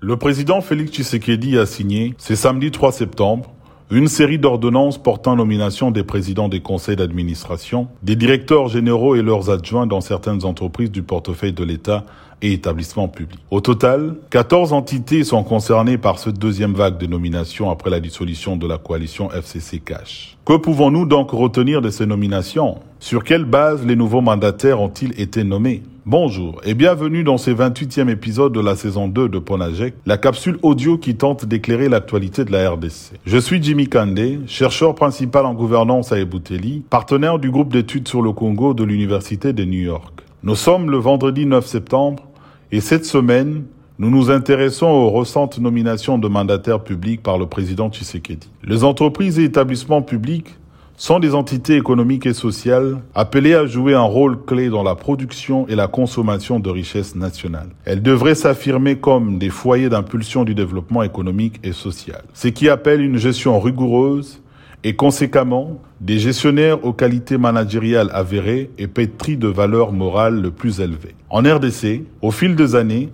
Le président Félix Tshisekedi a signé, ce samedi 3 septembre, une série d'ordonnances portant nomination des présidents des conseils d'administration, des directeurs généraux et leurs adjoints dans certaines entreprises du portefeuille de l'État et établissements publics. Au total, 14 entités sont concernées par cette deuxième vague de nominations après la dissolution de la coalition FCC Cash. Que pouvons-nous donc retenir de ces nominations? Sur quelle base les nouveaux mandataires ont-ils été nommés? Bonjour et bienvenue dans ce 28e épisode de la saison 2 de Ponajek, la capsule audio qui tente d'éclairer l'actualité de la RDC. Je suis Jimmy Kandé, chercheur principal en gouvernance à Ebouteli, partenaire du groupe d'études sur le Congo de l'Université de New York. Nous sommes le vendredi 9 septembre et cette semaine, nous nous intéressons aux récentes nominations de mandataires publics par le président Tshisekedi. Les entreprises et établissements publics sont des entités économiques et sociales appelées à jouer un rôle clé dans la production et la consommation de richesses nationales. Elles devraient s'affirmer comme des foyers d'impulsion du développement économique et social, ce qui appelle une gestion rigoureuse et conséquemment des gestionnaires aux qualités managériales avérées et pétris de valeurs morales le plus élevées. En RDC, au fil des années,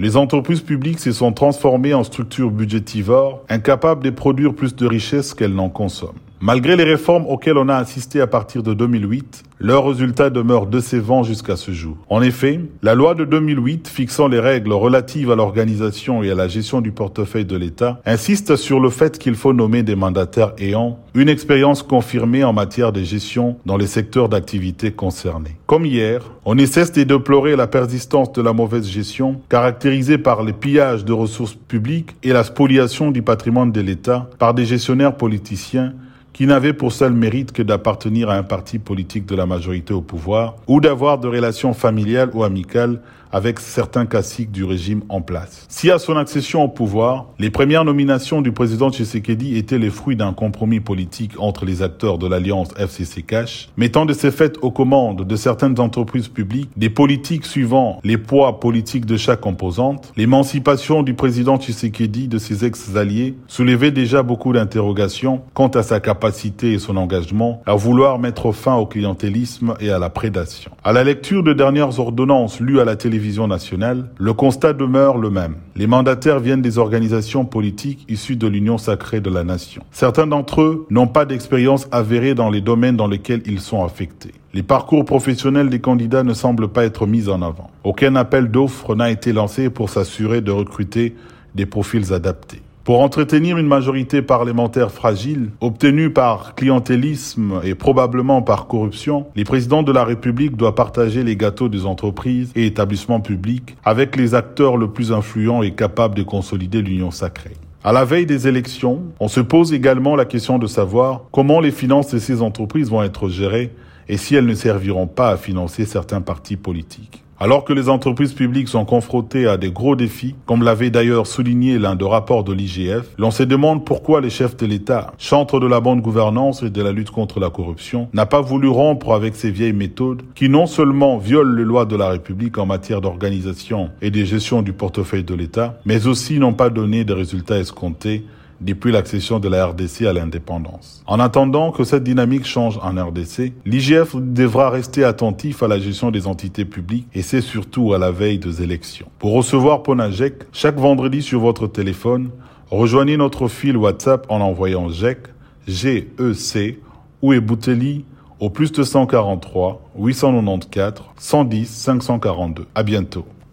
les entreprises publiques se sont transformées en structures budgétivores, incapables de produire plus de richesses qu'elles n'en consomment. Malgré les réformes auxquelles on a assisté à partir de 2008, leurs résultats demeurent décevants jusqu'à ce jour. En effet, la loi de 2008 fixant les règles relatives à l'organisation et à la gestion du portefeuille de l'État insiste sur le fait qu'il faut nommer des mandataires ayant une expérience confirmée en matière de gestion dans les secteurs d'activité concernés. Comme hier, on ne cesse de déplorer la persistance de la mauvaise gestion caractérisée par les pillages de ressources publiques et la spoliation du patrimoine de l'État par des gestionnaires politiciens qui n'avait pour seul mérite que d'appartenir à un parti politique de la majorité au pouvoir ou d'avoir de relations familiales ou amicales avec certains classiques du régime en place. Si à son accession au pouvoir, les premières nominations du président Tshisekedi étaient les fruits d'un compromis politique entre les acteurs de l'alliance FCC Cash, mettant de ces faits aux commandes de certaines entreprises publiques des politiques suivant les poids politiques de chaque composante, l'émancipation du président Tshisekedi de ses ex-alliés soulevait déjà beaucoup d'interrogations quant à sa capacité et son engagement à vouloir mettre fin au clientélisme et à la prédation. À la lecture de dernières ordonnances lues à la télévision nationale, le constat demeure le même. Les mandataires viennent des organisations politiques issues de l'Union sacrée de la nation. Certains d'entre eux n'ont pas d'expérience avérée dans les domaines dans lesquels ils sont affectés. Les parcours professionnels des candidats ne semblent pas être mis en avant. Aucun appel d'offres n'a été lancé pour s'assurer de recruter des profils adaptés. Pour entretenir une majorité parlementaire fragile, obtenue par clientélisme et probablement par corruption, les présidents de la République doivent partager les gâteaux des entreprises et établissements publics avec les acteurs le plus influents et capables de consolider l'union sacrée. À la veille des élections, on se pose également la question de savoir comment les finances de ces entreprises vont être gérées et si elles ne serviront pas à financer certains partis politiques. Alors que les entreprises publiques sont confrontées à des gros défis, comme l'avait d'ailleurs souligné l'un des rapports de l'IGF, l'on se demande pourquoi les chefs de l'État, chantres de la bonne gouvernance et de la lutte contre la corruption, n'a pas voulu rompre avec ces vieilles méthodes qui non seulement violent les lois de la République en matière d'organisation et de gestion du portefeuille de l'État, mais aussi n'ont pas donné de résultats escomptés depuis l'accession de la RDC à l'indépendance. En attendant que cette dynamique change en RDC, l'IGF devra rester attentif à la gestion des entités publiques et c'est surtout à la veille des élections. Pour recevoir Ponajek chaque vendredi sur votre téléphone, rejoignez notre fil WhatsApp en envoyant GEC, ou Ebouteli au plus de 143 894 110 542. À bientôt.